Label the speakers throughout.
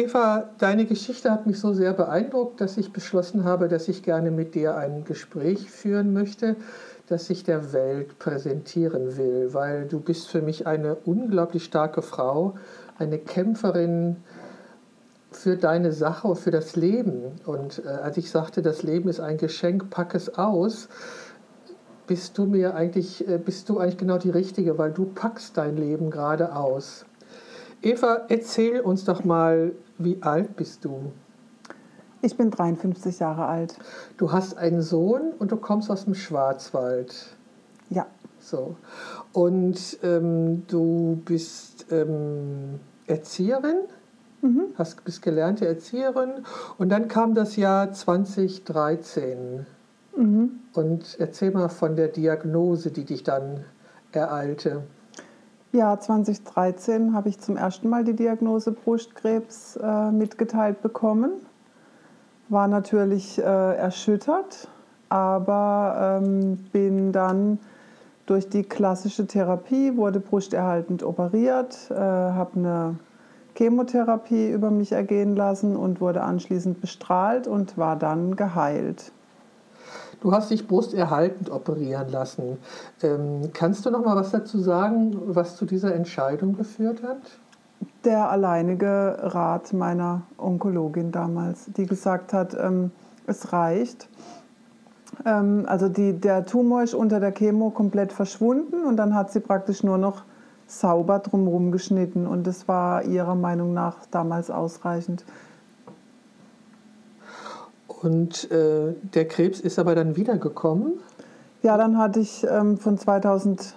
Speaker 1: Eva, deine Geschichte hat mich so sehr beeindruckt, dass ich beschlossen habe, dass ich gerne mit dir ein Gespräch führen möchte, das ich der Welt präsentieren will, weil du bist für mich eine unglaublich starke Frau, eine Kämpferin für deine Sache für das Leben. Und äh, als ich sagte, das Leben ist ein Geschenk, pack es aus, bist du mir eigentlich, äh, bist du eigentlich genau die Richtige, weil du packst dein Leben gerade aus. Eva, erzähl uns doch mal, wie alt bist du?
Speaker 2: Ich bin 53 Jahre alt.
Speaker 1: Du hast einen Sohn und du kommst aus dem Schwarzwald.
Speaker 2: Ja.
Speaker 1: So. Und ähm, du bist ähm, Erzieherin, mhm. hast, bist gelernte Erzieherin. Und dann kam das Jahr 2013. Mhm. Und erzähl mal von der Diagnose, die dich dann ereilte.
Speaker 2: Ja, 2013 habe ich zum ersten Mal die Diagnose Brustkrebs äh, mitgeteilt bekommen. War natürlich äh, erschüttert, aber ähm, bin dann durch die klassische Therapie, wurde brusterhaltend operiert, äh, habe eine Chemotherapie über mich ergehen lassen und wurde anschließend bestrahlt und war dann geheilt.
Speaker 1: Du hast dich brusterhaltend operieren lassen. Ähm, kannst du noch mal was dazu sagen, was zu dieser Entscheidung geführt hat?
Speaker 2: Der alleinige Rat meiner Onkologin damals, die gesagt hat, ähm, es reicht. Ähm, also die, der Tumor ist unter der Chemo komplett verschwunden und dann hat sie praktisch nur noch sauber drumherum geschnitten und das war ihrer Meinung nach damals ausreichend.
Speaker 1: Und äh, der Krebs ist aber dann wiedergekommen?
Speaker 2: Ja, dann hatte ich ähm, von 2000,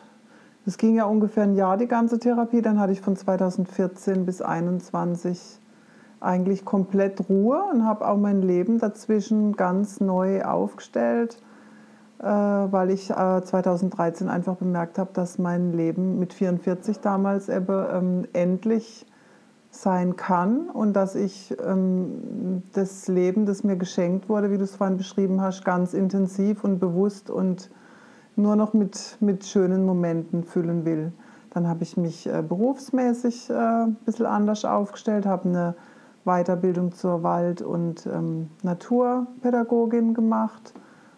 Speaker 2: es ging ja ungefähr ein Jahr die ganze Therapie, dann hatte ich von 2014 bis 2021 eigentlich komplett Ruhe und habe auch mein Leben dazwischen ganz neu aufgestellt, äh, weil ich äh, 2013 einfach bemerkt habe, dass mein Leben mit 44 damals eben ähm, endlich sein kann und dass ich ähm, das Leben, das mir geschenkt wurde, wie du es vorhin beschrieben hast, ganz intensiv und bewusst und nur noch mit, mit schönen Momenten füllen will. Dann habe ich mich äh, berufsmäßig äh, ein bisschen anders aufgestellt, habe eine Weiterbildung zur Wald- und ähm, Naturpädagogin gemacht,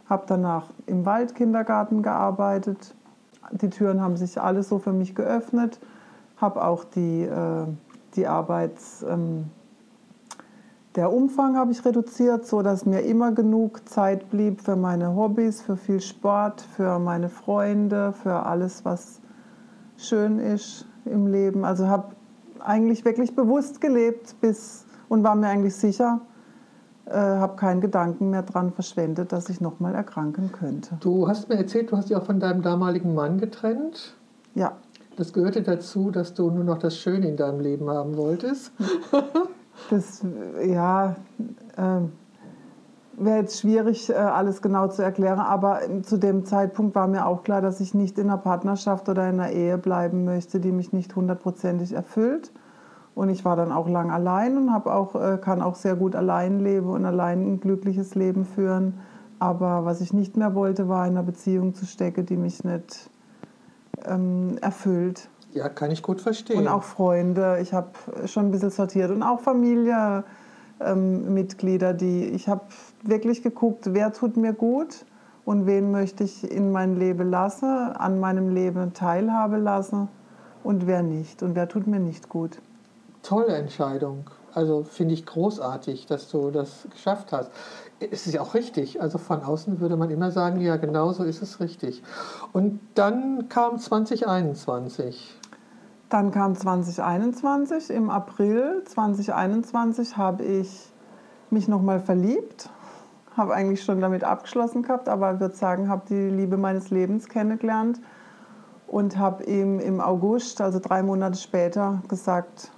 Speaker 2: habe danach im Waldkindergarten gearbeitet. Die Türen haben sich alle so für mich geöffnet, habe auch die äh, die Arbeits, ähm, der Umfang habe ich reduziert, so dass mir immer genug Zeit blieb für meine Hobbys, für viel Sport, für meine Freunde, für alles, was schön ist im Leben. Also habe eigentlich wirklich bewusst gelebt bis und war mir eigentlich sicher, äh, habe keinen Gedanken mehr daran verschwendet, dass ich nochmal erkranken könnte.
Speaker 1: Du hast mir erzählt, du hast dich auch von deinem damaligen Mann getrennt.
Speaker 2: Ja.
Speaker 1: Das gehörte dazu, dass du nur noch das Schöne in deinem Leben haben wolltest.
Speaker 2: das, ja, äh, wäre jetzt schwierig, äh, alles genau zu erklären, aber zu dem Zeitpunkt war mir auch klar, dass ich nicht in einer Partnerschaft oder in einer Ehe bleiben möchte, die mich nicht hundertprozentig erfüllt. Und ich war dann auch lang allein und auch, äh, kann auch sehr gut allein leben und allein ein glückliches Leben führen. Aber was ich nicht mehr wollte, war in einer Beziehung zu stecken, die mich nicht ähm, erfüllt.
Speaker 1: Ja, kann ich gut verstehen.
Speaker 2: Und auch Freunde. Ich habe schon ein bisschen sortiert und auch Familienmitglieder, ähm, die ich habe wirklich geguckt, wer tut mir gut und wen möchte ich in mein Leben lassen, an meinem Leben teilhabe lassen und wer nicht und wer tut mir nicht gut.
Speaker 1: Tolle Entscheidung. Also finde ich großartig, dass du das geschafft hast es ist ja auch richtig. Also von außen würde man immer sagen, ja, genau so ist es richtig. Und dann kam 2021.
Speaker 2: Dann kam 2021. Im April 2021 habe ich mich nochmal verliebt. Habe eigentlich schon damit abgeschlossen gehabt, aber würde sagen, habe die Liebe meines Lebens kennengelernt und habe ihm im August, also drei Monate später, gesagt,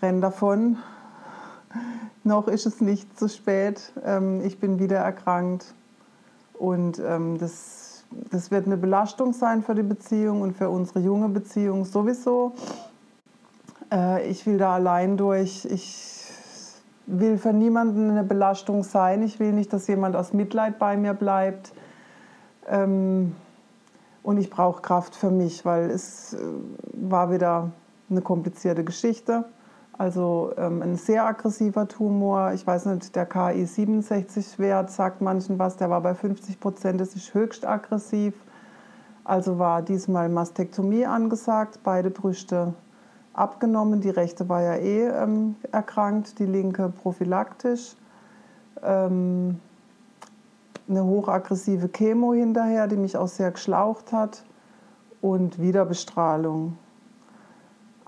Speaker 2: renn davon, noch ist es nicht zu spät. Ähm, ich bin wieder erkrankt und ähm, das, das wird eine Belastung sein für die Beziehung und für unsere junge Beziehung sowieso. Äh, ich will da allein durch. Ich will für niemanden eine Belastung sein. Ich will nicht, dass jemand aus Mitleid bei mir bleibt. Ähm, und ich brauche Kraft für mich, weil es äh, war wieder eine komplizierte Geschichte. Also ähm, ein sehr aggressiver Tumor. Ich weiß nicht, der KI67-Wert sagt manchen was, der war bei 50 Prozent, das ist höchst aggressiv. Also war diesmal Mastektomie angesagt, beide Brüste abgenommen. Die rechte war ja eh ähm, erkrankt, die linke prophylaktisch. Ähm, eine hochaggressive Chemo hinterher, die mich auch sehr geschlaucht hat. Und Wiederbestrahlung.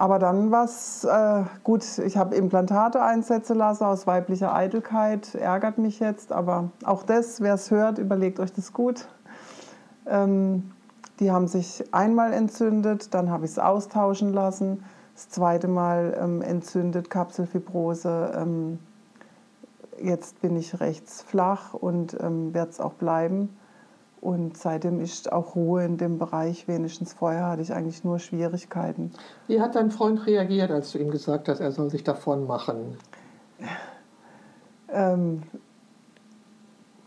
Speaker 2: Aber dann war es äh, gut, ich habe Implantate einsetzen lassen aus weiblicher Eitelkeit, ärgert mich jetzt, aber auch das, wer es hört, überlegt euch das gut. Ähm, die haben sich einmal entzündet, dann habe ich es austauschen lassen, das zweite Mal ähm, entzündet, Kapselfibrose. Ähm, jetzt bin ich rechts flach und ähm, werde es auch bleiben. Und seitdem ist auch Ruhe in dem Bereich. Wenigstens vorher hatte ich eigentlich nur Schwierigkeiten.
Speaker 1: Wie hat dein Freund reagiert, als du ihm gesagt hast, er soll sich davon machen?
Speaker 2: Ähm,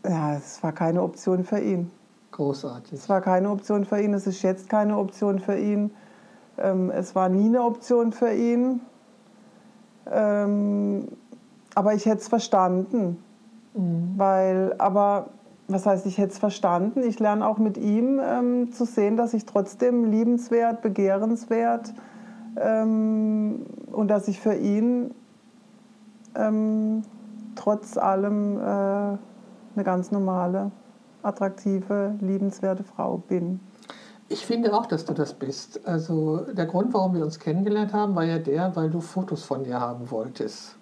Speaker 2: ja, es war keine Option für ihn.
Speaker 1: Großartig.
Speaker 2: Es war keine Option für ihn. Es ist jetzt keine Option für ihn. Ähm, es war nie eine Option für ihn. Ähm, aber ich hätte es verstanden. Mhm. Weil, aber was heißt, ich hätte es verstanden. Ich lerne auch mit ihm ähm, zu sehen, dass ich trotzdem liebenswert, begehrenswert ähm, und dass ich für ihn ähm, trotz allem äh, eine ganz normale, attraktive, liebenswerte Frau bin.
Speaker 1: Ich finde auch, dass du das bist. Also der Grund, warum wir uns kennengelernt haben, war ja der, weil du Fotos von dir haben wolltest.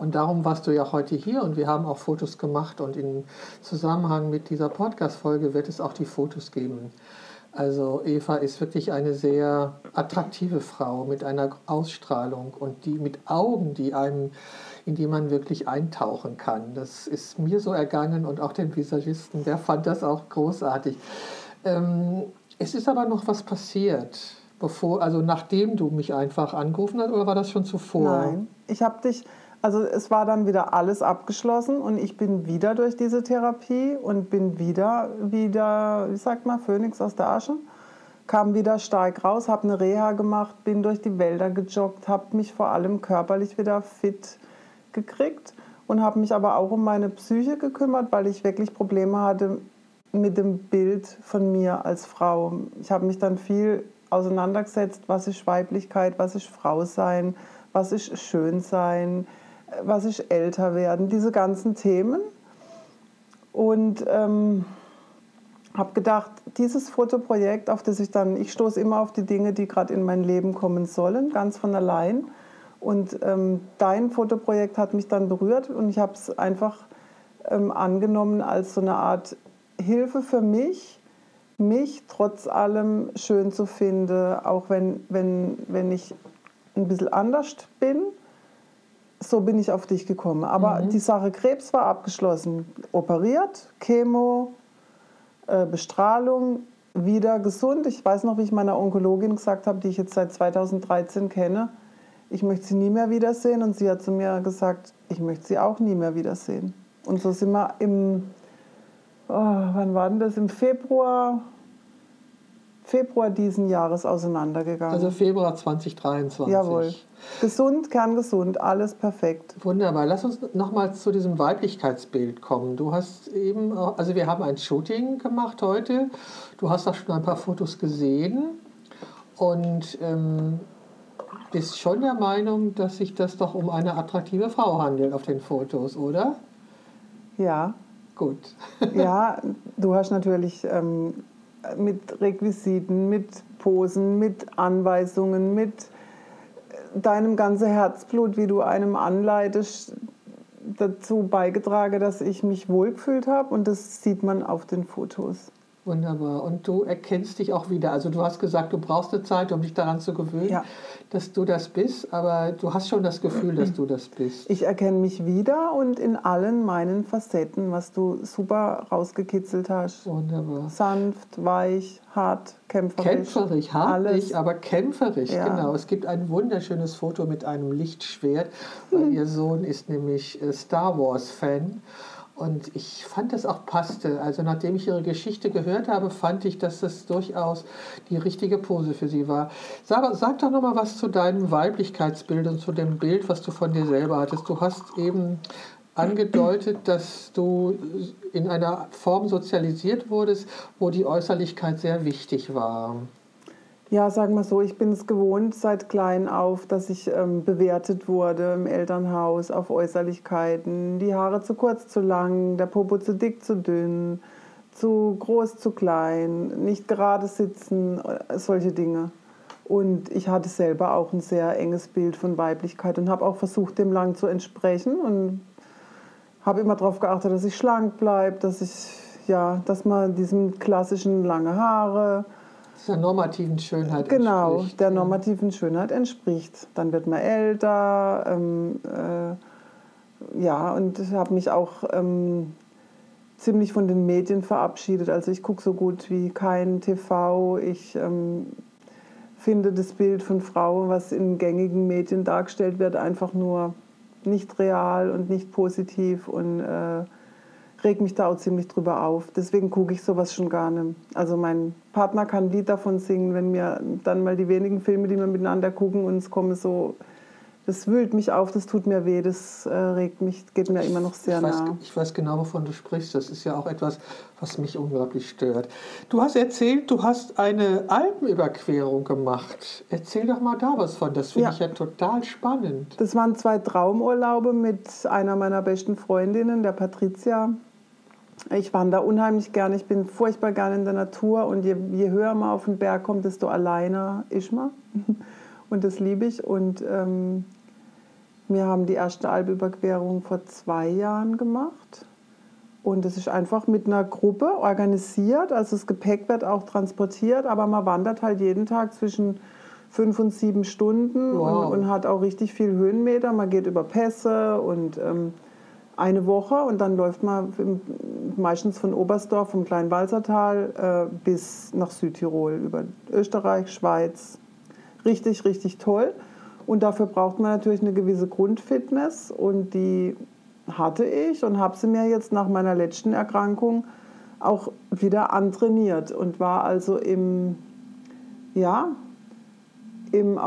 Speaker 1: Und darum warst du ja heute hier und wir haben auch Fotos gemacht und im Zusammenhang mit dieser Podcast-Folge wird es auch die Fotos geben. Also Eva ist wirklich eine sehr attraktive Frau mit einer Ausstrahlung und die mit Augen, die einem, in die man wirklich eintauchen kann. Das ist mir so ergangen und auch den Visagisten, der fand das auch großartig. Ähm, es ist aber noch was passiert, bevor, also nachdem du mich einfach angerufen hast, oder war das schon zuvor?
Speaker 2: Nein, ich habe dich, also es war dann wieder alles abgeschlossen und ich bin wieder durch diese Therapie und bin wieder, wieder, wie sagt man, Phönix aus der Asche. Kam wieder stark raus, habe eine Reha gemacht, bin durch die Wälder gejoggt, habe mich vor allem körperlich wieder fit gekriegt und habe mich aber auch um meine Psyche gekümmert, weil ich wirklich Probleme hatte mit dem Bild von mir als Frau. Ich habe mich dann viel auseinandergesetzt, was ist Weiblichkeit, was ist Frau sein, was ist schön sein, was ist älter werden, diese ganzen Themen. Und ähm, habe gedacht, dieses Fotoprojekt, auf das ich dann, ich stoße immer auf die Dinge, die gerade in mein Leben kommen sollen, ganz von allein. Und ähm, dein Fotoprojekt hat mich dann berührt und ich habe es einfach ähm, angenommen als so eine Art Hilfe für mich, mich trotz allem schön zu finden, auch wenn, wenn, wenn ich ein bisschen anders bin so bin ich auf dich gekommen. Aber mhm. die Sache Krebs war abgeschlossen. Operiert, Chemo, äh, Bestrahlung, wieder gesund. Ich weiß noch, wie ich meiner Onkologin gesagt habe, die ich jetzt seit 2013 kenne, ich möchte sie nie mehr wiedersehen. Und sie hat zu mir gesagt, ich möchte sie auch nie mehr wiedersehen. Und so sind wir im, oh, wann war denn das? Im Februar Februar diesen Jahres auseinandergegangen.
Speaker 1: Also Februar 2023.
Speaker 2: Jawohl. Gesund, kerngesund, alles perfekt.
Speaker 1: Wunderbar. Lass uns nochmal zu diesem Weiblichkeitsbild kommen. Du hast eben, also wir haben ein Shooting gemacht heute. Du hast auch schon ein paar Fotos gesehen und ähm, bist schon der Meinung, dass sich das doch um eine attraktive Frau handelt auf den Fotos, oder?
Speaker 2: Ja.
Speaker 1: Gut.
Speaker 2: ja, du hast natürlich ähm, mit Requisiten, mit Posen, mit Anweisungen, mit deinem ganzen Herzblut, wie du einem anleitest, dazu beigetragen, dass ich mich wohlgefühlt habe und das sieht man auf den Fotos.
Speaker 1: Wunderbar. Und du erkennst dich auch wieder. Also du hast gesagt, du brauchst eine Zeit, um dich daran zu gewöhnen, ja. dass du das bist, aber du hast schon das Gefühl, dass du das bist.
Speaker 2: Ich erkenne mich wieder und in allen meinen Facetten, was du super rausgekitzelt hast.
Speaker 1: Wunderbar.
Speaker 2: Sanft, weich, hart, kämpferisch.
Speaker 1: Kämpferisch, hart nicht, aber kämpferisch, ja. genau. Es gibt ein wunderschönes Foto mit einem Lichtschwert, weil ihr Sohn ist nämlich äh, Star Wars-Fan Und ich fand, es auch passte. Also nachdem ich ihre Geschichte gehört habe, fand ich, dass das durchaus die richtige Pose für sie war. Sag, sag doch noch mal was zu deinem Weiblichkeitsbild und zu dem Bild, was du von dir selber hattest. Du hast eben angedeutet, dass du in einer Form sozialisiert wurdest, wo die Äußerlichkeit sehr wichtig war.
Speaker 2: Ja, sagen wir so, ich bin es gewohnt seit klein auf, dass ich ähm, bewertet wurde im Elternhaus auf Äußerlichkeiten. Die Haare zu kurz, zu lang, der Popo zu dick, zu dünn, zu groß, zu klein, nicht gerade sitzen, äh, solche Dinge. Und ich hatte selber auch ein sehr enges Bild von Weiblichkeit und habe auch versucht, dem lang zu entsprechen und habe immer darauf geachtet, dass ich schlank bleibe, dass ich ja, dass man diesem klassischen lange Haare,
Speaker 1: der normativen Schönheit
Speaker 2: genau, entspricht. Genau, der normativen Schönheit entspricht. Dann wird man älter, ähm, äh, ja, und ich habe mich auch ähm, ziemlich von den Medien verabschiedet. Also ich gucke so gut wie kein TV. Ich ähm, finde das Bild von Frauen, was in gängigen Medien dargestellt wird, einfach nur nicht real und nicht positiv und äh, reg mich da auch ziemlich drüber auf. Deswegen gucke ich sowas schon gar nicht. Also mein Partner kann ein Lied davon singen, wenn wir dann mal die wenigen Filme, die wir miteinander gucken, uns kommen so, das wühlt mich auf, das tut mir weh, das äh, regt mich, geht mir immer noch sehr
Speaker 1: ich weiß,
Speaker 2: nah.
Speaker 1: Ich weiß genau, wovon du sprichst. Das ist ja auch etwas, was mich unglaublich stört. Du hast erzählt, du hast eine Alpenüberquerung gemacht. Erzähl doch mal da was von. Das finde ja. ich ja total spannend.
Speaker 2: Das waren zwei Traumurlaube mit einer meiner besten Freundinnen, der Patricia. Ich wandere unheimlich gerne, ich bin furchtbar gerne in der Natur und je, je höher man auf den Berg kommt, desto alleiner ist man. Und das liebe ich. Und ähm, wir haben die erste Alpüberquerung vor zwei Jahren gemacht. Und es ist einfach mit einer Gruppe organisiert. Also das Gepäck wird auch transportiert, aber man wandert halt jeden Tag zwischen fünf und sieben Stunden wow. und, und, hat auch richtig viel Höhenmeter. Man geht über Pässe und ähm, eine Woche und dann läuft man meistens von Oberstdorf, vom kleinen Walsertal äh, bis nach Südtirol, über Österreich, Schweiz. Richtig, richtig toll. Und dafür braucht man natürlich eine gewisse Grundfitness und die hatte ich und habe sie mir jetzt nach meiner letzten Erkrankung auch wieder antrainiert und war also im, ja, im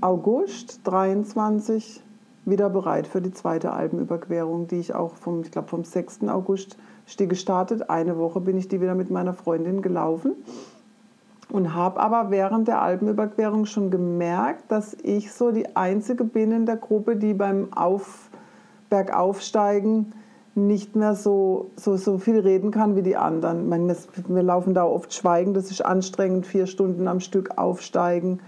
Speaker 2: August 23 wieder bereit für die zweite Alpenüberquerung, die ich auch vom, ich glaube vom 6. August stehe gestartet. Eine Woche bin ich die wieder mit meiner Freundin gelaufen und habe aber während der Alpenüberquerung schon gemerkt, dass ich so die einzige bin in der Gruppe, die beim Auf, Bergaufsteigen nicht mehr so, so, so viel reden kann wie die anderen. Meine, wir laufen da oft schweigend, das ist anstrengend, vier Stunden am Stück aufsteigen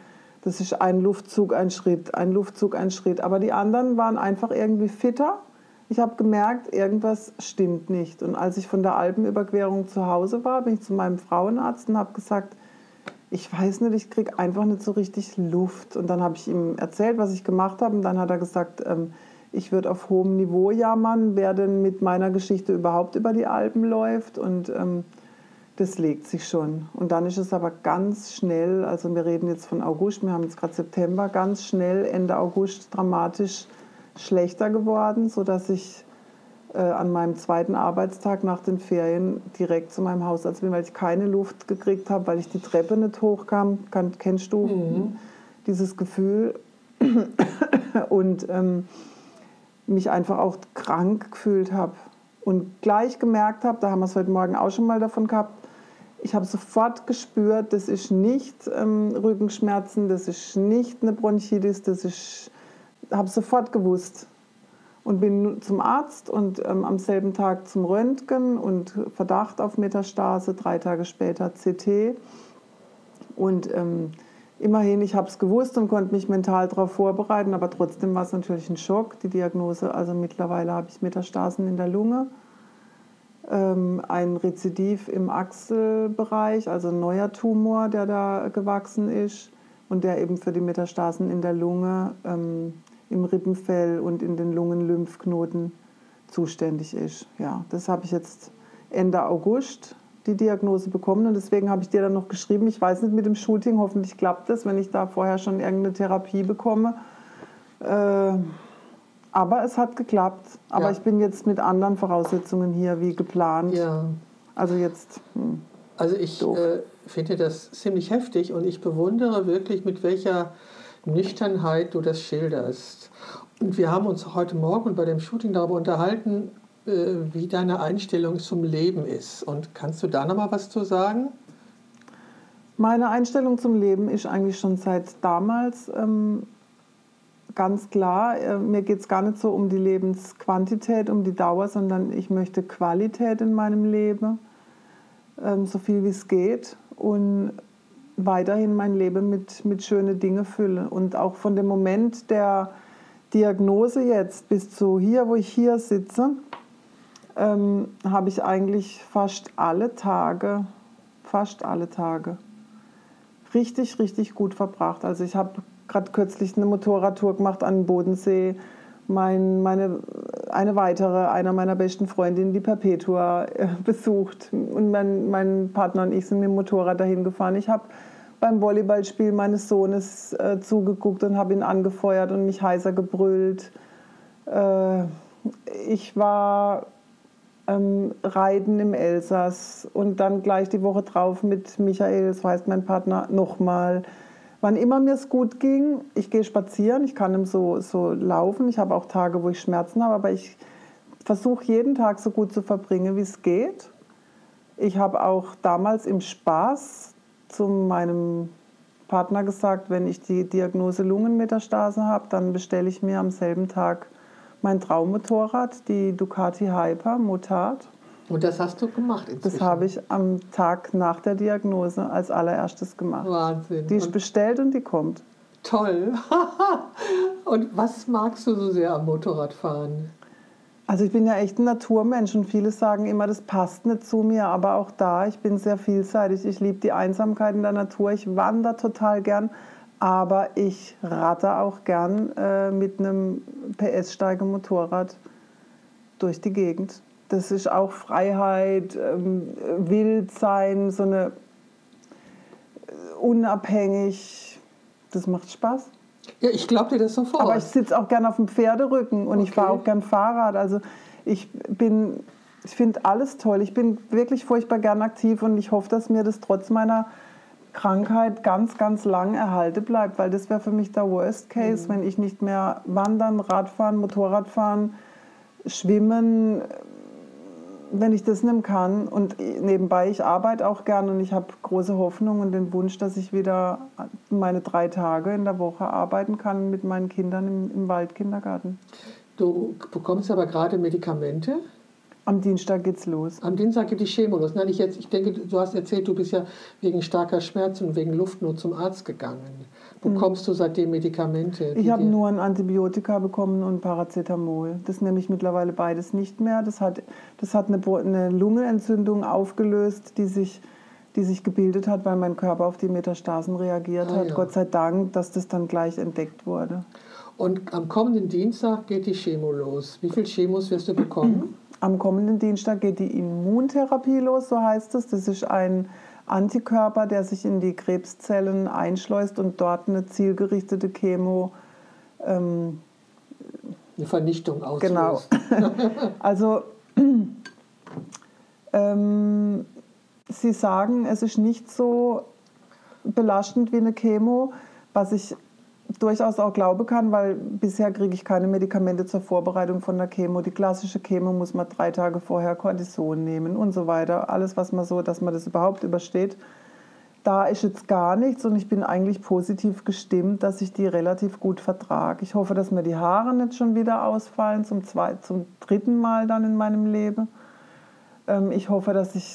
Speaker 2: das ist ein Luftzug, ein Schritt, ein Luftzug, ein Schritt. Aber die anderen waren einfach irgendwie fitter. Ich habe gemerkt, irgendwas stimmt nicht. Und als ich von der Alpenüberquerung zu Hause war, bin ich zu meinem Frauenarzt und habe gesagt, ich weiß nicht, ich kriege einfach nicht so richtig Luft. Und dann habe ich ihm erzählt, was ich gemacht habe. Und dann hat er gesagt, ähm, ich würde auf hohem Niveau jammern, wer denn mit meiner Geschichte überhaupt über die Alpen läuft. Und ähm, das legt sich schon. Und dann ist es aber ganz schnell, also wir reden jetzt von August, wir haben jetzt gerade September, ganz schnell Ende August dramatisch schlechter geworden, sodass ich äh, an meinem zweiten Arbeitstag nach den Ferien direkt zu meinem Hausarzt bin, weil ich keine Luft gekriegt habe, weil ich die Treppe nicht hochkam. Kann, kennst du mhm. dieses Gefühl? Und ähm, mich einfach auch krank gefühlt habe und gleich gemerkt habe, da haben wir es heute Morgen auch schon mal davon gehabt, ich habe sofort gespürt, das ist nicht ähm, Rückenschmerzen, das ist nicht eine Bronchitis, das ist, habe sofort gewusst und bin zum Arzt und ähm, am selben Tag zum Röntgen und Verdacht auf Metastase, drei Tage später CT und ähm, immerhin, ich habe es gewusst und konnte mich mental darauf vorbereiten, aber trotzdem war es natürlich ein Schock, die Diagnose. Also mittlerweile habe ich Metastasen in der Lunge ein Rezidiv im Achselbereich, also ein neuer Tumor, der da gewachsen ist und der eben für die Metastasen in der Lunge, ähm, im Rippenfell und in den Lungenlymphknoten zuständig ist. Ja, das habe ich jetzt Ende August die Diagnose bekommen und deswegen habe ich dir dann noch geschrieben, ich weiß nicht mit dem Shooting, hoffentlich klappt das, wenn ich da vorher schon irgendeine Therapie bekomme. Äh, Aber es hat geklappt. Aber
Speaker 1: Ja.
Speaker 2: ich bin jetzt mit anderen Voraussetzungen hier wie geplant.
Speaker 1: Ja.
Speaker 2: Also jetzt. Hm.
Speaker 1: Also ich äh, finde das ziemlich heftig und ich bewundere wirklich, mit welcher Nüchternheit du das schilderst. Und wir haben uns heute Morgen bei dem Shooting darüber unterhalten, äh, wie deine Einstellung zum Leben ist. Und kannst du da noch mal was zu sagen?
Speaker 2: Meine Einstellung zum Leben ist eigentlich schon seit damals ähm, ganz klar. Äh, mir geht es gar nicht so um die Lebensquantität, um die Dauer, sondern ich möchte Qualität in meinem Leben, ähm, so viel wie es geht. Und weiterhin mein Leben mit, mit schönen Dingen füllen. Und auch von dem Moment der Diagnose jetzt bis zu hier, wo ich hier sitze, ähm, habe ich eigentlich fast alle Tage, fast alle Tage richtig, richtig gut verbracht. Also ich habe gerade kürzlich eine Motorradtour gemacht an den Bodensee. Mein, meine, eine weitere, einer meiner besten Freundinnen, die Perpetua, äh, besucht. Und mein, mein Partner und ich sind mit dem Motorrad dahin gefahren. Ich habe beim Volleyballspiel meines Sohnes äh, zugeguckt und habe ihn angefeuert und mich heißer gebrüllt. Äh, ich war ähm, Reiten im Elsass und dann gleich die Woche drauf mit Michael, so heißt mein Partner, nochmal. Wann immer mir es gut ging, ich gehe spazieren, ich kann so, so laufen. Ich habe auch Tage, wo ich Schmerzen habe, aber ich versuche jeden Tag so gut zu verbringen, wie es geht. Ich habe auch damals im Spaß zu meinem Partner gesagt, wenn ich die Diagnose Lungenmetastase habe, dann bestelle ich mir am selben Tag mein Traummotorrad, die Ducati Hyper Motard.
Speaker 1: Und das hast du gemacht inzwischen.
Speaker 2: Das habe ich am Tag nach der Diagnose als allererstes gemacht.
Speaker 1: Wahnsinn.
Speaker 2: Die ist
Speaker 1: Und
Speaker 2: bestellt und die kommt.
Speaker 1: toll. und was magst du so sehr am Motorradfahren?
Speaker 2: Also ich bin ja echt ein Naturmensch und viele sagen immer, das passt nicht zu mir, aber auch da, ich bin sehr vielseitig. Ich liebe die Einsamkeit in der Natur, ich wandere total gern, aber ich ratte auch gern äh, mit einem PS-Steiger Motorrad durch die Gegend. Das ist auch Freiheit, ähm, wild sein, so eine äh, unabhängig. Das macht Spaß.
Speaker 1: Ja, ich glaube dir das sofort.
Speaker 2: Aber ich sitze auch gern auf dem Pferderücken und ich
Speaker 1: Okay.
Speaker 2: fahre auch gern Fahrrad. Also ich bin, ich finde alles toll. Ich bin wirklich furchtbar gern aktiv und ich hoffe, dass mir das trotz meiner Krankheit ganz, ganz lang erhalten bleibt, weil das wäre für mich der Worst Case, wenn ich nicht mehr wandern, Radfahren, Motorradfahren, schwimmen, wenn ich das nicht kann. Und nebenbei, ich arbeite auch gern und ich habe große Hoffnung und den Wunsch, dass ich wieder meine drei Tage in der Woche arbeiten kann mit meinen Kindern im, im Waldkindergarten.
Speaker 1: du bekommst aber gerade Medikamente.
Speaker 2: Am Dienstag geht's los.
Speaker 1: Am Dienstag geht die Chemo los. Nein, ich, jetzt, ich denke, du hast erzählt, du bist ja wegen starker Schmerzen und wegen Luftnot zum Arzt gegangen. Bekommst du seitdem Medikamente?
Speaker 2: Ich habe nur ein Antibiotika bekommen und Paracetamol. Das nehme ich mittlerweile beides nicht mehr. Das hat, das hat eine, eine Lungenentzündung aufgelöst, die sich, die sich gebildet hat, weil mein Körper auf die Metastasen reagiert
Speaker 1: Ah,
Speaker 2: hat.
Speaker 1: ja.
Speaker 2: Gott sei Dank, dass das dann gleich entdeckt wurde.
Speaker 1: Und am kommenden Dienstag geht die Chemo los. Wie viel Chemos wirst du bekommen?
Speaker 2: Am kommenden Dienstag geht die Immuntherapie los, so heißt es. Das ist ein Antikörper, der sich in die Krebszellen einschleust und dort eine zielgerichtete Chemo ähm,
Speaker 1: Eine Vernichtung auslöst.
Speaker 2: Genau. Also, ähm, Sie sagen, es ist nicht so belastend wie eine Chemo, was ich durchaus auch glauben kann, weil bisher kriege ich keine Medikamente zur Vorbereitung von der Chemo. Die klassische Chemo muss man drei Tage vorher Cortison nehmen und so weiter. Alles, was man so, dass man das überhaupt übersteht. Da ist jetzt gar nichts und ich bin eigentlich positiv gestimmt, dass ich die relativ gut vertrage. Ich hoffe, dass mir die Haare nicht schon wieder ausfallen, zum, zweiten, zum dritten Mal dann in meinem Leben. Ähm, ich hoffe, dass ich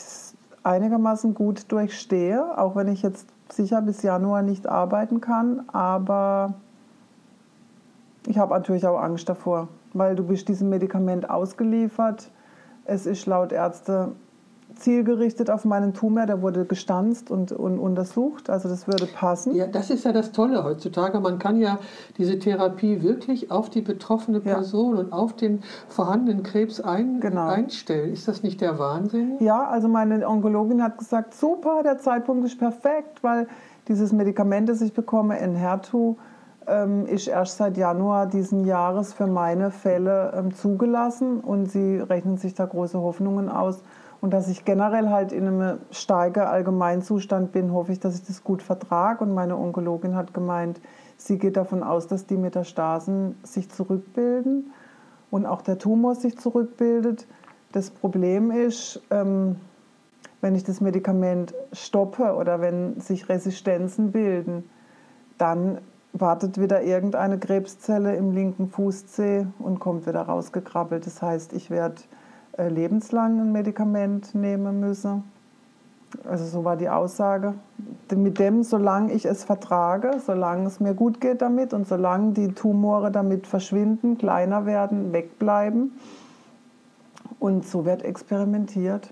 Speaker 2: einigermaßen gut durchstehe, auch wenn ich jetzt sicher bis Januar nicht arbeiten kann. Aber ich habe natürlich auch Angst davor, weil du bist diesem Medikament ausgeliefert. Es ist laut Ärzte zielgerichtet auf meinen Tumor, der wurde gestanzt und, und untersucht, also das würde passen.
Speaker 1: Ja, das ist ja das Tolle heutzutage. Man kann ja diese Therapie wirklich auf die betroffene
Speaker 2: Ja.
Speaker 1: Person und auf den vorhandenen Krebs ein,
Speaker 2: Genau.
Speaker 1: einstellen. Ist das nicht der Wahnsinn?
Speaker 2: Ja, also meine Onkologin hat gesagt, super, der Zeitpunkt ist perfekt, weil dieses Medikament, das ich bekomme, Enhertu, ähm, ist erst seit Januar diesen Jahres für meine Fälle ähm, zugelassen und sie rechnen sich da große Hoffnungen aus. Und dass ich generell halt in einem starken Allgemeinzustand bin, hoffe ich, dass ich das gut vertrage. Und meine Onkologin hat gemeint, sie geht davon aus, dass die Metastasen sich zurückbilden und auch der Tumor sich zurückbildet. Das Problem ist, ähm, wenn ich das Medikament stoppe oder wenn sich Resistenzen bilden, dann wartet wieder irgendeine Krebszelle im linken Fußzeh und kommt wieder rausgekrabbelt. Das heißt, ich werde lebenslang ein Medikament nehmen müssen. Also so war die Aussage. Mit dem, solange ich es vertrage, solange es mir gut geht damit und solange die Tumore damit verschwinden, kleiner werden, wegbleiben. Und so wird experimentiert.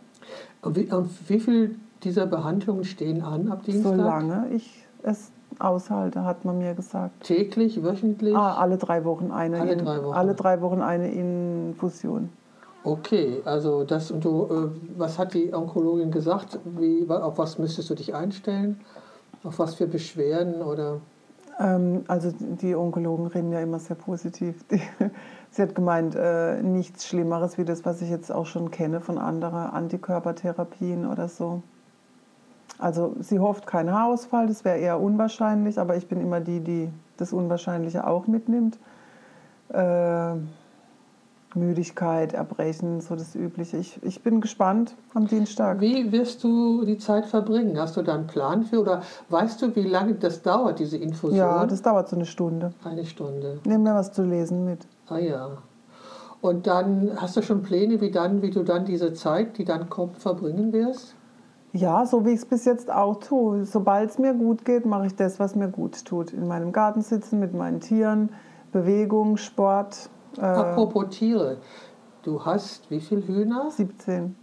Speaker 1: Und wie, und wie viel dieser Behandlungen stehen an ab Dienstag?
Speaker 2: Solange ich es aushalte, hat man mir gesagt.
Speaker 1: Täglich, wöchentlich?
Speaker 2: Ah, alle drei Wochen eine.
Speaker 1: Alle
Speaker 2: in,
Speaker 1: drei Wochen.
Speaker 2: Alle drei Wochen eine Infusion.
Speaker 1: Okay, also das und du, äh, was hat die Onkologin gesagt? Wie, auf was müsstest du dich einstellen? Auf was für Beschwerden oder?
Speaker 2: Ähm, also die Onkologen reden ja immer sehr positiv. Sie hat gemeint, äh, nichts Schlimmeres wie das, was ich jetzt auch schon kenne von anderen Antikörpertherapien oder so. Also sie hofft keinen Haarausfall, das wäre eher unwahrscheinlich, aber ich bin immer die, die das Unwahrscheinliche auch mitnimmt. Äh, Müdigkeit, Erbrechen, so das Übliche. Ich, ich bin gespannt am Dienstag.
Speaker 1: Wie wirst du die Zeit verbringen? Hast du da einen Plan für oder weißt du, wie lange das dauert, diese Infusion?
Speaker 2: Ja, das dauert so eine Stunde.
Speaker 1: Eine Stunde.
Speaker 2: Nimm mir was zu lesen mit.
Speaker 1: Ah ja. Und dann hast du schon Pläne, wie, dann, wie du dann diese Zeit, die dann kommt, verbringen wirst?
Speaker 2: Ja, so wie ich es bis jetzt auch tue. Sobald es mir gut geht, mache ich das, was mir gut tut. In meinem Garten sitzen mit meinen Tieren, Bewegung, Sport.
Speaker 1: Äh, Apropos Tiere, du hast wie viele Hühner?
Speaker 2: 17.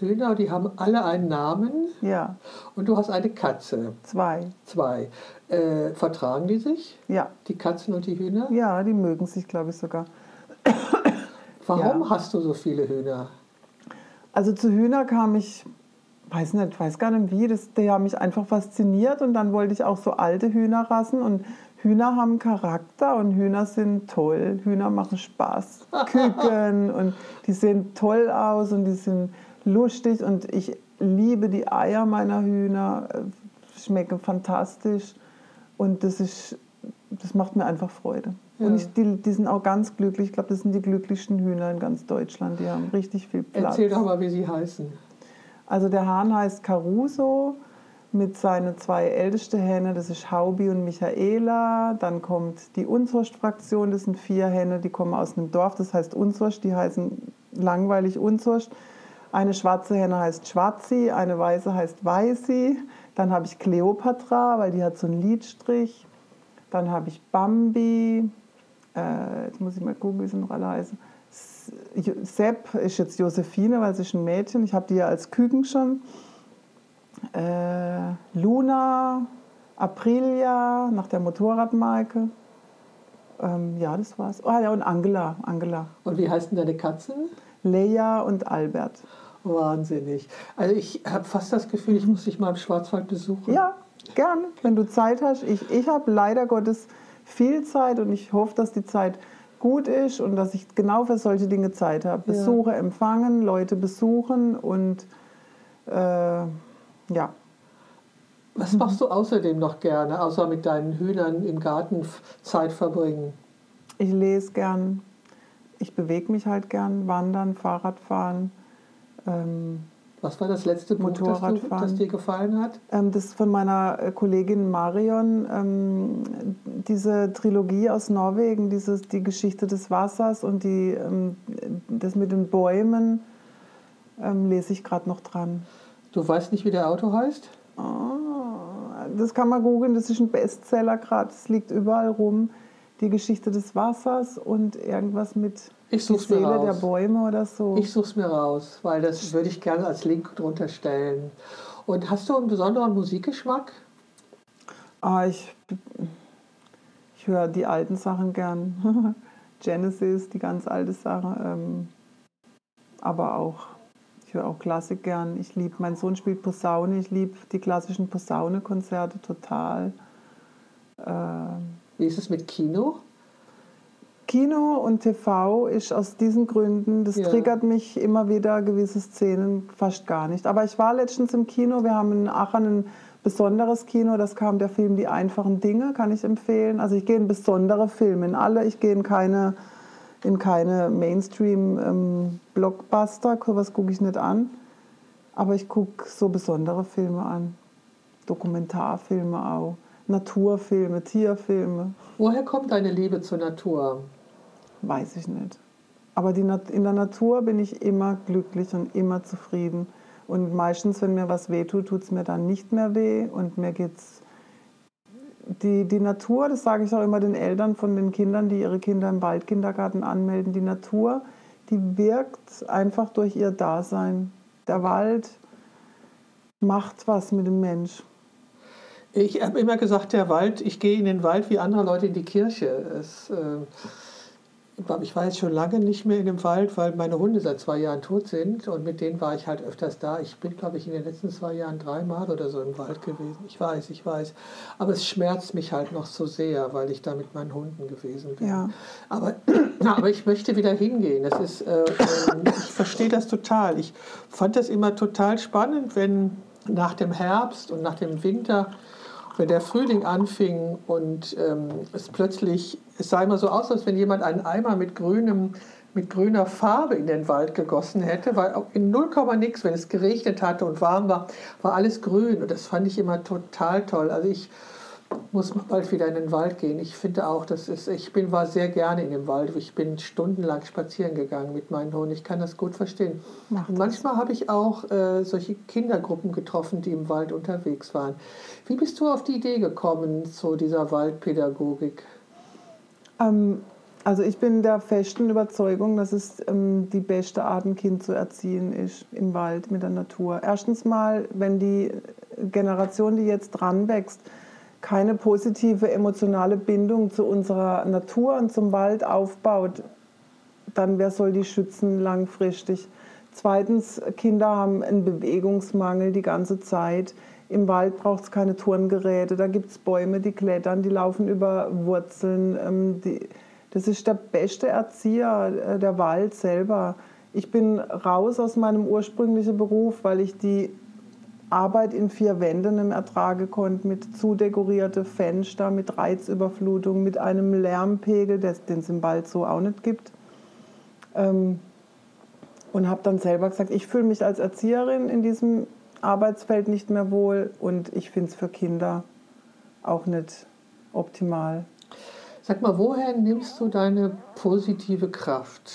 Speaker 1: Hühner, die haben alle einen Namen.
Speaker 2: Ja.
Speaker 1: Und du hast eine Katze.
Speaker 2: Zwei.
Speaker 1: Zwei. Äh, vertragen die sich?
Speaker 2: Ja.
Speaker 1: Die Katzen und die Hühner?
Speaker 2: Ja, die mögen sich, glaube ich, sogar.
Speaker 1: Warum
Speaker 2: Ja.
Speaker 1: hast du so viele Hühner?
Speaker 2: Also zu Hühner kam ich, weiß nicht, weiß gar nicht wie, das, die haben mich einfach fasziniert und dann wollte ich auch so alte Hühnerrassen und Hühner haben Charakter und Hühner sind toll. Hühner machen Spaß. Küken und die sehen toll aus und die sind lustig und ich liebe die Eier meiner Hühner, äh, schmecken fantastisch und das ist, das macht mir einfach Freude.
Speaker 1: Ja.
Speaker 2: Und ich, die, die sind auch ganz glücklich. Ich glaube, das sind die glücklichsten Hühner in ganz Deutschland. Die haben richtig viel Platz.
Speaker 1: Erzähl doch mal, wie sie heißen.
Speaker 2: Also der Hahn heißt Caruso mit seinen zwei ältesten Hähne, das ist Haubi und Michaela. Dann kommt die Unzurst-Fraktion, das sind vier Hähne, die kommen aus einem Dorf, das heißt Unzurst, die heißen langweilig Unzurst. Eine schwarze Henne heißt Schwarzi, eine weiße heißt Weißi. Dann habe ich Cleopatra, weil die hat so einen Lidstrich. Dann habe ich Bambi. Äh, jetzt muss ich mal gucken, wie sie noch alle heißen. Sepp ist jetzt Josephine, weil sie ist ein Mädchen. Ich habe die ja als Küken schon. Äh, Luna, Aprilia, nach der Motorradmarke. Ähm, ja, das war's. Oh ja, und Angela. Angela.
Speaker 1: Und wie heißen deine Katzen?
Speaker 2: Leia und Albert.
Speaker 1: Wahnsinnig. Also ich habe fast das Gefühl, ich muss dich mal im Schwarzwald besuchen.
Speaker 2: Ja, gerne, wenn du Zeit hast. Ich, ich habe leider Gottes viel Zeit und ich hoffe, dass die Zeit gut ist und dass ich genau für solche Dinge Zeit habe.
Speaker 1: Ja.
Speaker 2: Besuche empfangen, Leute besuchen und äh, ja.
Speaker 1: Was machst du außerdem noch gerne, außer mit deinen Hühnern im Garten Zeit verbringen?
Speaker 2: Ich lese gern, ich bewege mich halt gern, wandern, Fahrradfahren. Ähm,
Speaker 1: Was war das letzte Buch, das, du, das dir gefallen hat?
Speaker 2: ähm, das ist von meiner äh, Kollegin Marion, ähm, diese Trilogie aus Norwegen, dieses, die Geschichte des Wassers und die, ähm, das mit den Bäumen, ähm, lese ich gerade noch dran.
Speaker 1: Du weißt nicht, wie der Auto heißt?
Speaker 2: Ah, das kann man googeln, das ist ein Bestseller gerade, es liegt überall rum. Die Geschichte des Wassers und irgendwas mit
Speaker 1: Ich
Speaker 2: die
Speaker 1: such's mir
Speaker 2: Seele der
Speaker 1: raus.
Speaker 2: Bäume oder so.
Speaker 1: Ich suche es mir raus, weil das würde ich gerne als Link drunter stellen. Und hast du einen besonderen Musikgeschmack?
Speaker 2: Ah, ich, ich höre die alten Sachen gern. Genesis, die ganz alte Sache. Ähm, aber auch, ich höre auch Klassik gern. Ich liebe, mein Sohn spielt Posaune. Ich liebe die klassischen Posaune-Konzerte total. Ähm,
Speaker 1: Wie ist es mit Kino?
Speaker 2: Kino und TV ist aus diesen Gründen, das
Speaker 1: Ja.
Speaker 2: triggert mich immer wieder gewisse Szenen fast gar nicht. Aber ich war letztens im Kino, wir haben in Aachen ein besonderes Kino, das kam der Film Die einfachen Dinge, kann ich empfehlen. Also ich gehe in besondere Filme, in alle, ich gehe in keine, in keine Mainstream-Blockbuster, was gucke ich nicht an. Aber ich gucke so besondere Filme an. Dokumentarfilme auch, Naturfilme, Tierfilme.
Speaker 1: Woher kommt deine Liebe zur Natur?
Speaker 2: Weiß ich nicht. Aber die, in der Natur bin ich immer glücklich und immer zufrieden. Und meistens, wenn mir was wehtut, tut es mir dann nicht mehr weh. Und mir geht's. Die, die Natur, das sage ich auch immer den Eltern von den Kindern, die ihre Kinder im Waldkindergarten anmelden, die Natur, die wirkt einfach durch ihr Dasein. Der Wald macht was mit dem Mensch.
Speaker 1: Ich habe immer gesagt, der Wald, ich gehe in den Wald wie andere Leute in die Kirche. Es, äh, ich war jetzt schon lange nicht mehr in dem Wald, weil meine Hunde seit zwei Jahren tot sind und mit denen war ich halt öfters da. Ich bin, glaube ich, in den letzten zwei Jahren dreimal oder so im Wald gewesen. Ich weiß, ich weiß. Aber es schmerzt mich halt noch so sehr, weil ich da mit meinen Hunden gewesen bin.
Speaker 2: Ja.
Speaker 1: Aber, aber ich möchte wieder hingehen. Das ist, äh, ähm, ich verstehe das total. Ich fand das immer total spannend, wenn nach dem Herbst und nach dem Winter, wenn der Frühling anfing und ähm, es plötzlich, es sah immer so aus, als wenn jemand einen Eimer mit grünem mit grüner Farbe in den Wald gegossen hätte, weil in 0, nix, wenn es geregnet hatte und warm war, war alles grün und das fand ich immer total toll. Also ich muss mal bald wieder in den Wald gehen. Ich finde auch, das ist, ich bin, war sehr gerne in dem Wald. Ich bin stundenlang spazieren gegangen mit meinen Hunden. Ich kann das gut verstehen.
Speaker 2: Macht
Speaker 1: Und manchmal habe ich auch äh, solche Kindergruppen getroffen, die im Wald unterwegs waren. Wie bist du auf die Idee gekommen zu dieser Waldpädagogik?
Speaker 2: Ähm, also ich bin der festen Überzeugung, dass es ähm, die beste Art, ein Kind zu erziehen ist, im Wald, mit der Natur. Erstens mal, wenn die Generation, die jetzt dran wächst, keine positive emotionale Bindung zu unserer Natur und zum Wald aufbaut, dann wer soll die schützen langfristig? Zweitens, Kinder haben einen Bewegungsmangel die ganze Zeit. Im Wald braucht es keine Turngeräte, da gibt es Bäume, die klettern, die laufen über Wurzeln. Ähm, das ist der beste Erzieher, äh, der Wald selber. Ich bin raus aus meinem ursprünglichen Beruf, weil ich die Arbeit in vier Wänden im Ertrage konnte, mit zudekorierte Fenster, mit Reizüberflutung, mit einem Lärmpegel, den es im Wald so auch nicht gibt. Ähm, und habe dann selber gesagt, ich fühle mich als Erzieherin in diesem Arbeitsfeld nicht mehr wohl und ich finde es für Kinder auch nicht optimal.
Speaker 1: Sag mal, woher nimmst du deine positive Kraft?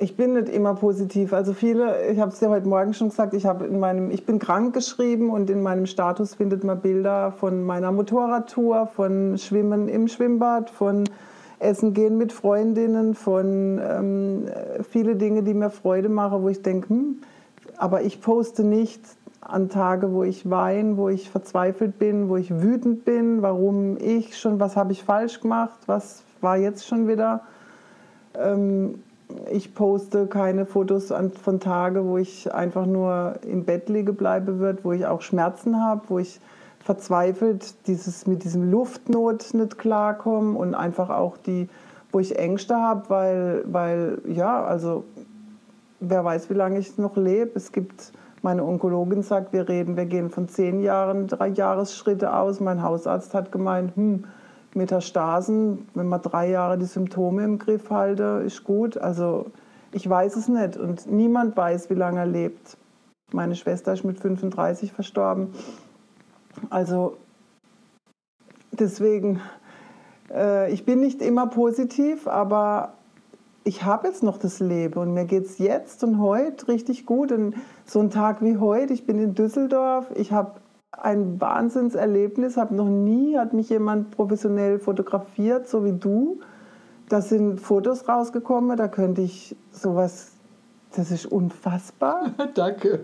Speaker 2: Ich bin nicht immer positiv. Also viele, ich habe es dir heute Morgen schon gesagt, ich, in meinem, ich bin krank geschrieben und in meinem Status findet man Bilder von meiner Motorradtour, von Schwimmen im Schwimmbad, von Essen gehen mit Freundinnen, von ähm, viele Dinge, die mir Freude machen, wo ich denke, hm, aber ich poste nicht an Tage, wo ich weine, wo ich verzweifelt bin, wo ich wütend bin, warum ich schon, was habe ich falsch gemacht, was war jetzt schon wieder. Ähm, ich poste keine Fotos von Tagen, wo ich einfach nur im Bett liege bleibe wird, wo ich auch Schmerzen habe, wo ich verzweifelt dieses, mit diesem Luftnot nicht klarkomme und einfach auch die, wo ich Ängste habe, weil, weil ja, also wer weiß, wie lange ich noch lebe. Es gibt, meine Onkologin sagt, wir reden, wir gehen von zehn Jahren, drei Jahresschritte aus. Mein Hausarzt hat gemeint, hm, Metastasen, wenn man drei Jahre die Symptome im Griff halte, ist gut. Also ich weiß es nicht und niemand weiß, wie lange er lebt. Meine Schwester ist mit 35 verstorben. Also deswegen, äh, ich bin nicht immer positiv, aber ich habe jetzt noch das Leben und mir geht es jetzt und heute richtig gut. Und so ein Tag wie heute, ich bin in Düsseldorf, ich habe ein Wahnsinnserlebnis, habe noch nie, hat mich jemand professionell fotografiert, so wie du. Da sind Fotos rausgekommen, da könnte ich sowas, das ist unfassbar.
Speaker 1: Danke.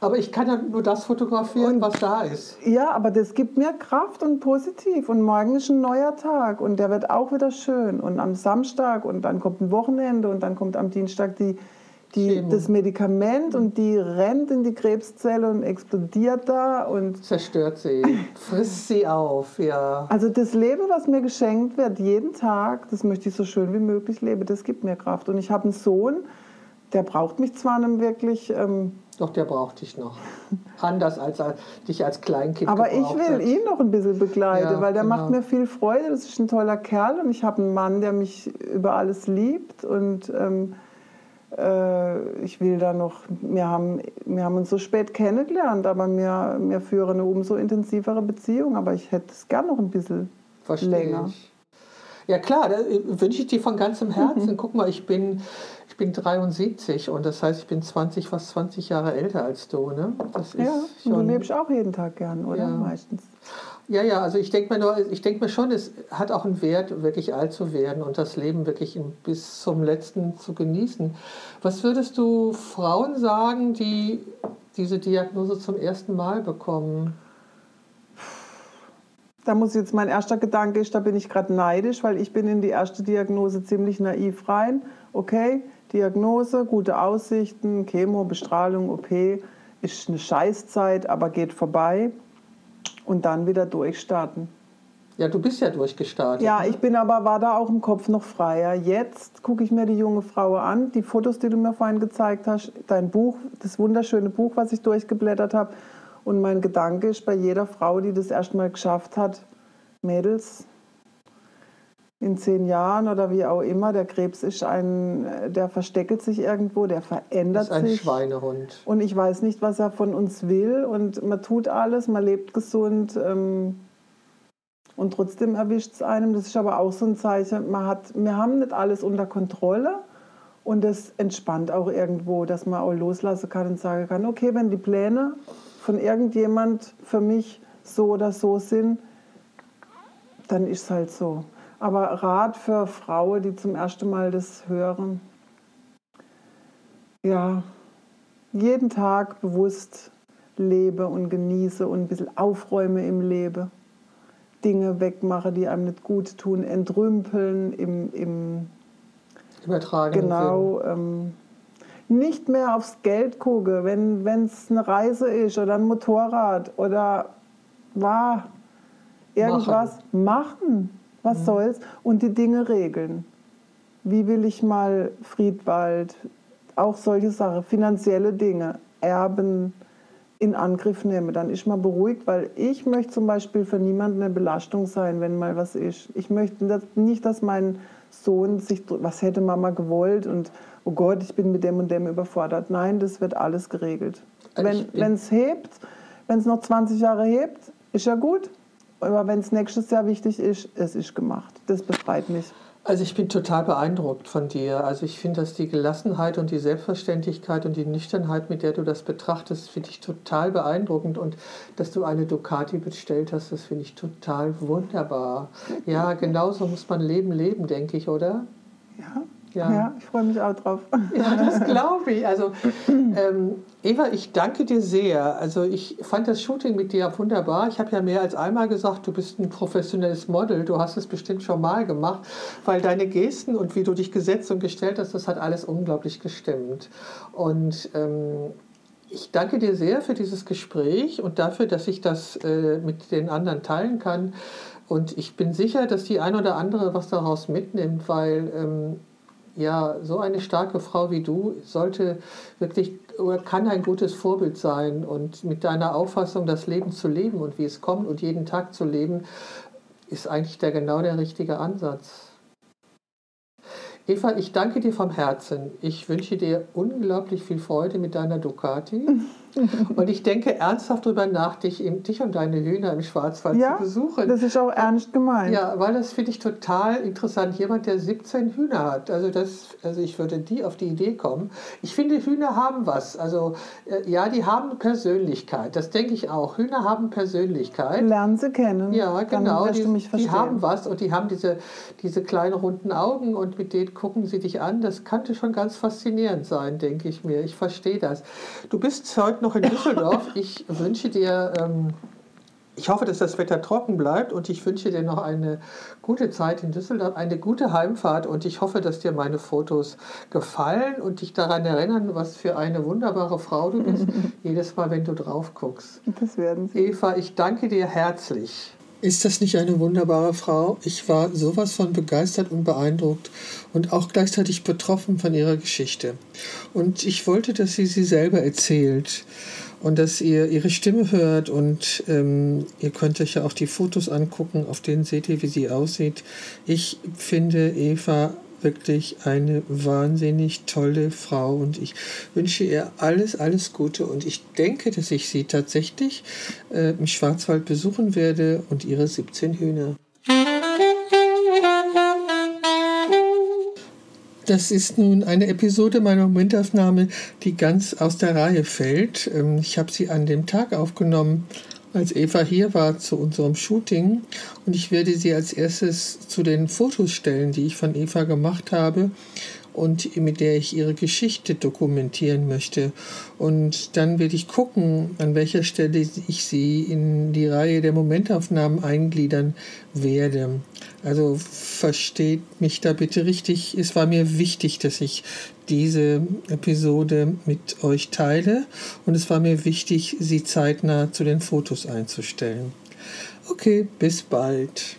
Speaker 1: Aber ich kann ja nur das fotografieren, was da ist.
Speaker 2: Ja, aber das gibt mir Kraft und positiv. Und morgen ist ein neuer Tag und der wird auch wieder schön. Und am Samstag und dann kommt ein Wochenende und dann kommt am Dienstag die, die, das Medikament und die rennt in die Krebszelle und explodiert da und
Speaker 1: zerstört sie, frisst sie auf, ja.
Speaker 2: Also das Leben, was mir geschenkt wird, jeden Tag, das möchte ich so schön wie möglich leben, das gibt mir Kraft. Und ich habe einen Sohn, der braucht mich zwar nicht wirklich. Ähm,
Speaker 1: Doch, der braucht dich noch. Anders als, als dich als Kleinkind.
Speaker 2: Aber ich will hat. ihn noch ein bisschen begleiten, ja, weil der genau. macht mir viel Freude. Das ist ein toller Kerl und ich habe einen Mann, der mich über alles liebt und ähm, äh, ich will da noch, wir haben, wir haben uns so spät kennengelernt, aber wir, wir führen eine umso intensivere Beziehung. Aber ich hätte es gern noch ein bisschen Verstehe länger. Ich.
Speaker 1: Ja klar, da wünsche ich dir von ganzem Herzen. Mhm. Guck mal, ich bin, ich bin 73 und das heißt, ich bin 20, fast 20 Jahre älter als du. Ne?
Speaker 2: Das ja, schon, du lebst auch jeden Tag gern, oder? Ja. Meistens.
Speaker 1: Ja, ja, also ich denke mir nur, ich denke mir schon, es hat auch einen Wert, wirklich alt zu werden und das Leben wirklich bis zum letzten zu genießen. Was würdest du Frauen sagen, die diese Diagnose zum ersten Mal bekommen?
Speaker 2: Da muss jetzt mein erster Gedanke ist, da bin ich gerade neidisch, weil ich bin in die erste Diagnose ziemlich naiv rein. Okay, Diagnose, gute Aussichten, Chemo, Bestrahlung, OP, ist eine Scheißzeit, aber geht vorbei und dann wieder durchstarten.
Speaker 1: Ja, du bist ja durchgestartet.
Speaker 2: Ja, ne? ich bin aber, war da auch im Kopf noch freier. Jetzt gucke ich mir die junge Frau an, die Fotos, die du mir vorhin gezeigt hast, dein Buch, das wunderschöne Buch, was ich durchgeblättert habe. Und mein Gedanke ist bei jeder Frau, die das erstmal geschafft hat, Mädels, in zehn Jahren oder wie auch immer, der Krebs ist ein, der versteckelt sich irgendwo, der verändert sich. Ist ein sich.
Speaker 1: Schweinehund.
Speaker 2: Und ich weiß nicht, was er von uns will. Und man tut alles, man lebt gesund. Ähm, und trotzdem erwischt es einem. Das ist aber auch so ein Zeichen, man hat, wir haben nicht alles unter Kontrolle. Und das entspannt auch irgendwo, dass man auch loslassen kann und sagen kann, okay, wenn die Pläne von irgendjemand für mich so oder so sind, dann ist es halt so. Aber Rat für Frauen, die zum ersten Mal das hören, ja, jeden Tag bewusst lebe und genieße und ein bisschen aufräume im Leben. Dinge wegmache, die einem nicht gut tun, entrümpeln im, im
Speaker 1: Übertragen.
Speaker 2: Genau. Ähm, nicht mehr aufs Geld gucke, wenn es eine Reise ist oder ein Motorrad oder war irgendwas machen. machen was mhm. soll's? Und die Dinge regeln. Wie will ich mal Friedwald, auch solche Sachen, finanzielle Dinge, Erben in Angriff nehmen, dann ist man beruhigt, weil ich möchte zum Beispiel für niemanden eine Belastung sein, wenn mal was ist. Ich möchte nicht, dass mein Sohn sich, was hätte Mama gewollt und oh Gott, ich bin mit dem und dem überfordert. Nein, das wird alles geregelt. Also wenn es hebt, wenn es noch 20 Jahre hebt, ist ja gut. Aber wenn es nächstes Jahr wichtig ist, es ist gemacht. Das befreit mich.
Speaker 1: Also ich bin total beeindruckt von dir. Also ich finde, dass die Gelassenheit und die Selbstverständlichkeit und die Nüchternheit, mit der du das betrachtest, finde ich total beeindruckend. Und dass du eine Ducati bestellt hast, das finde ich total wunderbar. Ja, genauso muss man Leben leben, denke ich, oder?
Speaker 2: Ja, ja. ja, ich freue mich auch drauf.
Speaker 1: Ja, das glaube ich. Also, ähm, Eva, ich danke dir sehr. Also, ich fand das Shooting mit dir wunderbar. Ich habe ja mehr als einmal gesagt, du bist ein professionelles Model. Du hast es bestimmt schon mal gemacht, weil deine Gesten und wie du dich gesetzt und gestellt hast, das hat alles unglaublich gestimmt. Und ähm, ich danke dir sehr für dieses Gespräch und dafür, dass ich das äh, mit den anderen teilen kann. Und ich bin sicher, dass die ein oder andere was daraus mitnimmt, weil ähm, ja, so eine starke Frau wie du sollte wirklich oder kann ein gutes Vorbild sein und mit deiner Auffassung, das Leben zu leben und wie es kommt und jeden Tag zu leben, ist eigentlich der genau der richtige Ansatz. Eva, ich danke dir vom Herzen. Ich wünsche dir unglaublich viel Freude mit deiner Ducati. Und ich denke ernsthaft darüber nach, dich, dich und deine Hühner im Schwarzwald ja, zu besuchen.
Speaker 2: Das ist auch ernst gemeint.
Speaker 1: Ja, weil das finde ich total interessant. Jemand, der 17 Hühner hat. Also, das, also ich würde die auf die Idee kommen. Ich finde, Hühner haben was. Also äh, ja, die haben Persönlichkeit. Das denke ich auch. Hühner haben Persönlichkeit.
Speaker 2: Lernen sie kennen.
Speaker 1: Ja, genau. Die, die, haben was und die haben diese, diese kleinen runden Augen und mit denen gucken sie dich an. Das könnte schon ganz faszinierend sein, denke ich mir. Ich verstehe das. Du bist heute noch in Düsseldorf. Ich wünsche dir ähm, ich hoffe, dass das Wetter trocken bleibt und ich wünsche dir noch eine gute Zeit in Düsseldorf, eine gute Heimfahrt und ich hoffe, dass dir meine Fotos gefallen und dich daran erinnern, was für eine wunderbare Frau du bist, jedes Mal, wenn du drauf guckst.
Speaker 2: Das werden Sie.
Speaker 1: Eva, ich danke dir herzlich. Ist das nicht eine wunderbare Frau? Ich war sowas von begeistert und beeindruckt und auch gleichzeitig betroffen von ihrer Geschichte. Und ich wollte, dass sie sie selber erzählt und dass ihr ihre Stimme hört und ähm, ihr könnt euch ja auch die Fotos angucken, auf denen seht ihr, wie sie aussieht. Ich finde Eva wirklich eine wahnsinnig tolle Frau und ich wünsche ihr alles, alles Gute und ich denke, dass ich sie tatsächlich äh, im Schwarzwald besuchen werde und ihre 17 Hühner. Das ist nun eine Episode meiner Momentaufnahme, die ganz aus der Reihe fällt. Ähm, ich habe sie an dem Tag aufgenommen, als Eva hier war zu unserem Shooting. Und ich werde sie als erstes zu den Fotos stellen, die ich von Eva gemacht habe und mit der ich ihre Geschichte dokumentieren möchte. Und dann werde ich gucken, an welcher Stelle ich sie in die Reihe der Momentaufnahmen eingliedern werde. Also versteht mich da bitte richtig. Es war mir wichtig, dass ich diese Episode mit euch teile und es war mir wichtig, sie zeitnah zu den Fotos einzustellen. Okay, bis bald.